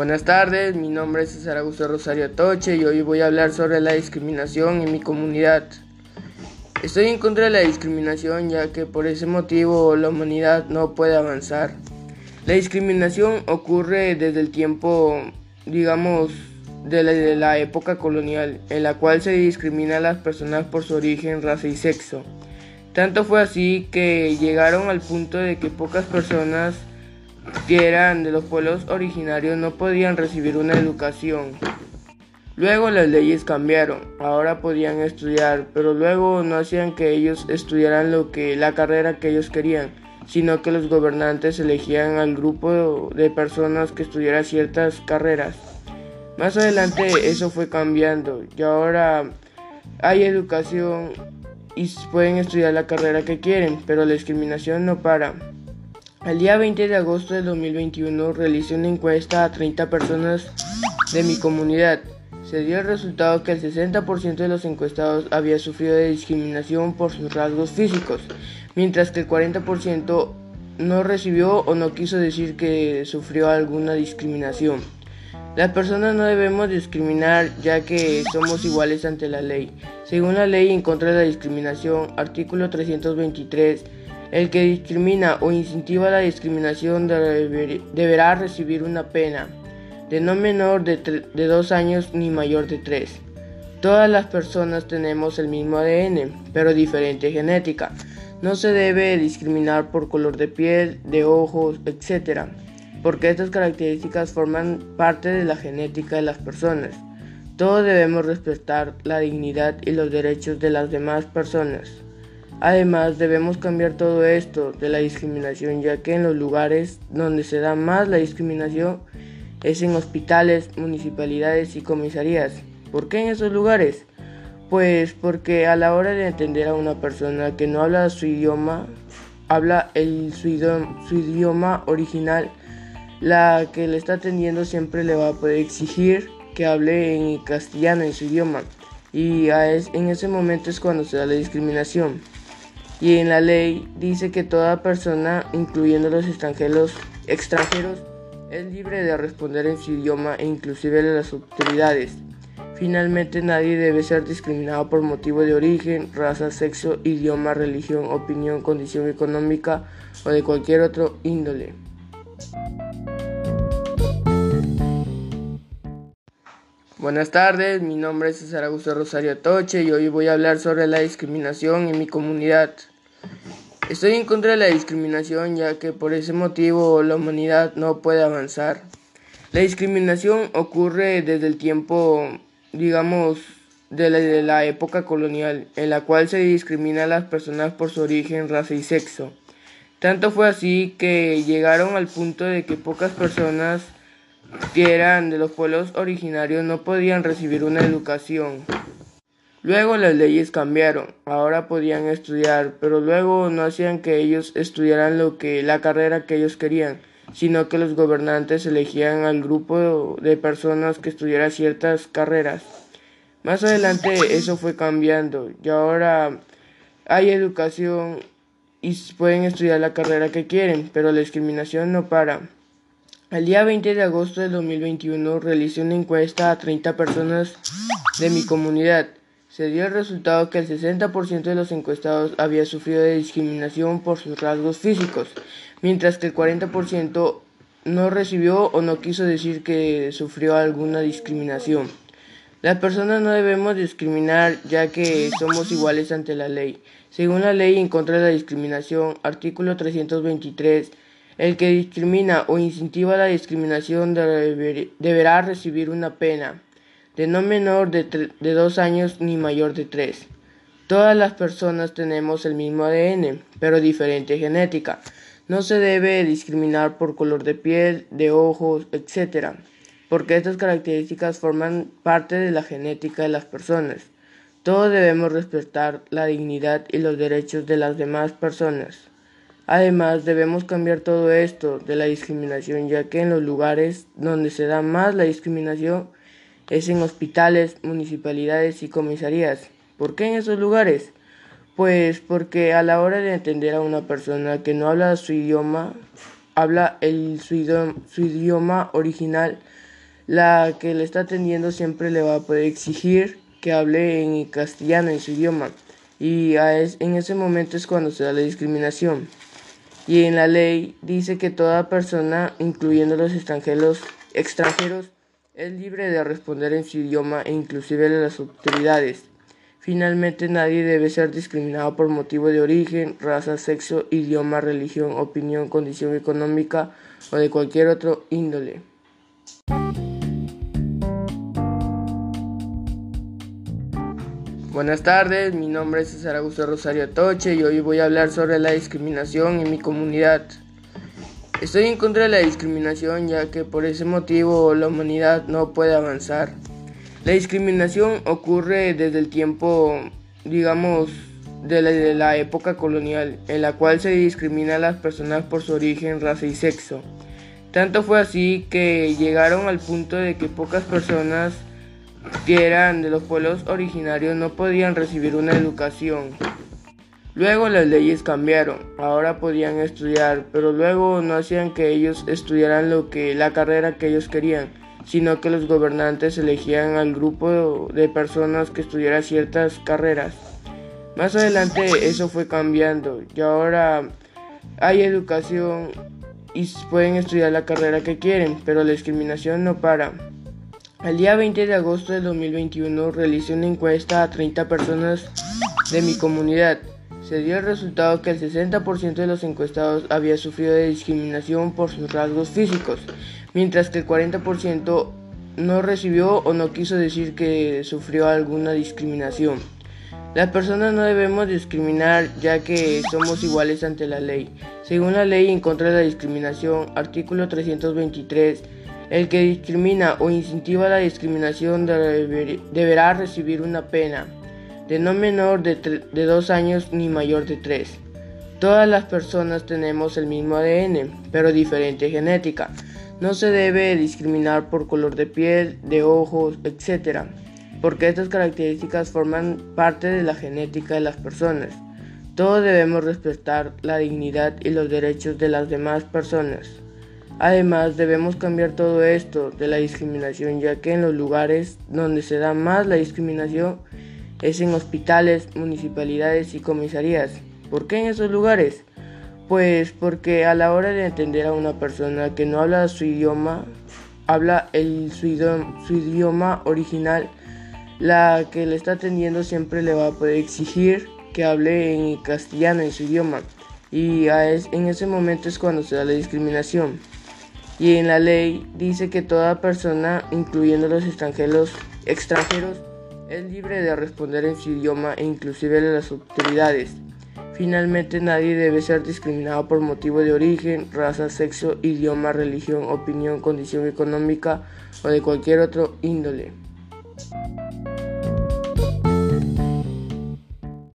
Buenas tardes, mi nombre es César Augusto Rosario Toche y hoy voy a hablar sobre la discriminación en mi comunidad. Estoy en contra de la discriminación ya que por ese motivo la humanidad no puede avanzar. La discriminación ocurre desde el tiempo, digamos, de la, de la época colonial, en la cual se discrimina a las personas por su origen, raza y sexo. Tanto fue así que llegaron al punto de que pocas personas que eran de los pueblos originarios no podían recibir una educación. Luego las leyes cambiaron, ahora podían estudiar, pero luego no hacían que ellos estudiaran lo que la carrera que ellos querían, sino que los gobernantes elegían al grupo de personas que estudiara ciertas carreras. Más adelante eso fue cambiando y ahora hay educación y pueden estudiar la carrera que quieren, pero la discriminación no para. El día 20 de agosto de 2021 realicé una encuesta a 30 personas de mi comunidad. Se dio el resultado que el 60% de los encuestados había sufrido de discriminación por sus rasgos físicos, mientras que el 40% no recibió o no quiso decir que sufrió alguna discriminación. Las personas no debemos discriminar ya que somos iguales ante la ley. Según la ley en contra de la discriminación, artículo 323, el que discrimina o incentiva la discriminación deberá recibir una pena de no menor de, dos años ni mayor de tres. Todas las personas tenemos el mismo ADN, pero diferente genética. No se debe discriminar por color de piel, de ojos, etc., porque estas características forman parte de la genética de las personas. Todos debemos respetar la dignidad y los derechos de las demás personas. Además, debemos cambiar todo esto de la discriminación, ya que en los lugares donde se da más la discriminación es en hospitales, municipalidades y comisarías. ¿Por qué en esos lugares? Pues porque a la hora de entender a una persona que no habla su idioma, habla el, su, idioma, original, la que le está atendiendo siempre le va a poder exigir que hable en castellano, en su idioma. Y en ese momento es cuando se da la discriminación y en la ley dice que toda persona, incluyendo los extranjeros, extranjeros, es libre de responder en su idioma e inclusive las autoridades. Finalmente nadie debe ser discriminado por motivo de origen, raza, sexo, idioma, religión, opinión, condición económica o de cualquier otro índole. Buenas tardes, mi nombre es César Augusto Rosario Toche y hoy voy a hablar sobre la discriminación en mi comunidad. Estoy en contra de la discriminación ya que por ese motivo la humanidad no puede avanzar. La discriminación ocurre desde el tiempo, digamos, de la, de la, época colonial, en la cual se discrimina a las personas por su origen, raza y sexo. Tanto fue así que llegaron al punto de que pocas personas que eran de los pueblos originarios no podían recibir una educación. Luego las leyes cambiaron, ahora podían estudiar, pero luego no hacían que ellos estudiaran lo que la carrera que ellos querían, sino que los gobernantes elegían al grupo de personas que estudiara ciertas carreras. Más adelante eso fue cambiando y ahora hay educación y pueden estudiar la carrera que quieren, pero la discriminación no para. El día 20 de agosto de 2021 realicé una encuesta a 30 personas de mi comunidad. Se dio el resultado que el 60% de los encuestados había sufrido de discriminación por sus rasgos físicos, mientras que el 40% no recibió o no quiso decir que sufrió alguna discriminación. Las personas no debemos discriminar ya que somos iguales ante la ley. Según la ley en contra de la discriminación, artículo 323, el que discrimina o incentiva la discriminación deberá recibir una pena de no menor de, de dos años ni mayor de tres. Todas las personas tenemos el mismo ADN, pero diferente genética. No se debe discriminar por color de piel, de ojos, etc., porque estas características forman parte de la genética de las personas. Todos debemos respetar la dignidad y los derechos de las demás personas. Además, debemos cambiar todo esto de la discriminación, ya que en los lugares donde se da más la discriminación es en hospitales, municipalidades y comisarías. ¿Por qué en esos lugares? Pues porque a la hora de entender a una persona que no habla su idioma, habla el, su, idioma, original, la que le está atendiendo siempre le va a poder exigir que hable en castellano, en su idioma. Y en ese momento es cuando se da la discriminación. Y en la ley dice que toda persona, incluyendo los extranjeros, extranjeros es libre de responder en su idioma e inclusive las autoridades. Finalmente, nadie debe ser discriminado por motivo de origen, raza, sexo, idioma, religión, opinión, condición económica o de cualquier otro índole. Buenas tardes, mi nombre es César Augusto Rosario Toche y hoy voy a hablar sobre la discriminación en mi comunidad. Estoy en contra de la discriminación ya que por ese motivo la humanidad no puede avanzar. La discriminación ocurre desde el tiempo, digamos, de la, época colonial, en la cual se discrimina a las personas por su origen, raza y sexo. Tanto fue así que llegaron al punto de que pocas personas que eran de los pueblos originarios no podían recibir una educación. Luego las leyes cambiaron, ahora podían estudiar, pero luego no hacían que ellos estudiaran lo que la carrera que ellos querían sino que los gobernantes elegían al grupo de personas que estudiara ciertas carreras. Más adelante eso fue cambiando y ahora hay educación y pueden estudiar la carrera que quieren, pero la discriminación no para. El día 20 de agosto de 2021 realicé una encuesta a 30 personas de mi comunidad. Se dio el resultado que el 60% de los encuestados había sufrido de discriminación por sus rasgos físicos mientras que el 40% no recibió o no quiso decir que sufrió alguna discriminación. Las personas no debemos discriminar ya que somos iguales ante la ley. Según la ley en contra de la discriminación, artículo 323, el que discrimina o incentiva la discriminación deberá recibir una pena de no menor de, de dos años ni mayor de tres. Todas las personas tenemos el mismo ADN, pero diferente genética. No se debe discriminar por color de piel, de ojos, etc., porque estas características forman parte de la genética de las personas. Todos debemos respetar la dignidad y los derechos de las demás personas. Además, debemos cambiar todo esto de la discriminación, ya que en los lugares donde se da más la discriminación es en hospitales, municipalidades y comisarías. ¿Por qué en esos lugares? Pues porque a la hora de entender a una persona que no habla su idioma, habla el, su, idioma, original, la que le está atendiendo siempre le va a poder exigir que hable en castellano, en su idioma. Y en ese momento es cuando se da la discriminación. Y en la ley dice que toda persona, incluyendo los extranjeros, extranjeros, es libre de responder en su idioma e inclusive las autoridades. Finalmente, nadie debe ser discriminado por motivo de origen, raza, sexo, idioma, religión, opinión, condición económica o de cualquier otro índole.